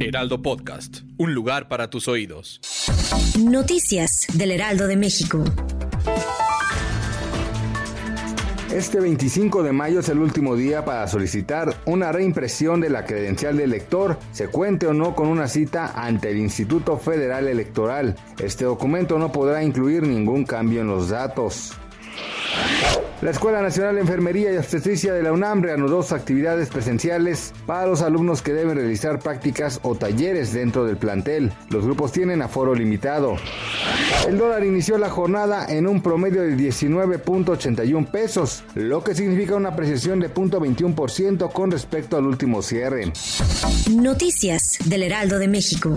Heraldo Podcast, un lugar para tus oídos. Noticias del Heraldo de México. Este 25 de mayo es el último día para solicitar una reimpresión de la credencial de elector, se cuente o no con una cita ante el Instituto Federal Electoral. Este documento no podrá incluir ningún cambio en los datos. La Escuela Nacional de Enfermería y Obstetricia de la UNAM reanudó sus actividades presenciales para los alumnos que deben realizar prácticas o talleres dentro del plantel. Los grupos tienen aforo limitado. El dólar inició la jornada en un promedio de 19.81 pesos, lo que significa una apreciación de 0.21% con respecto al último cierre. Noticias del Heraldo de México.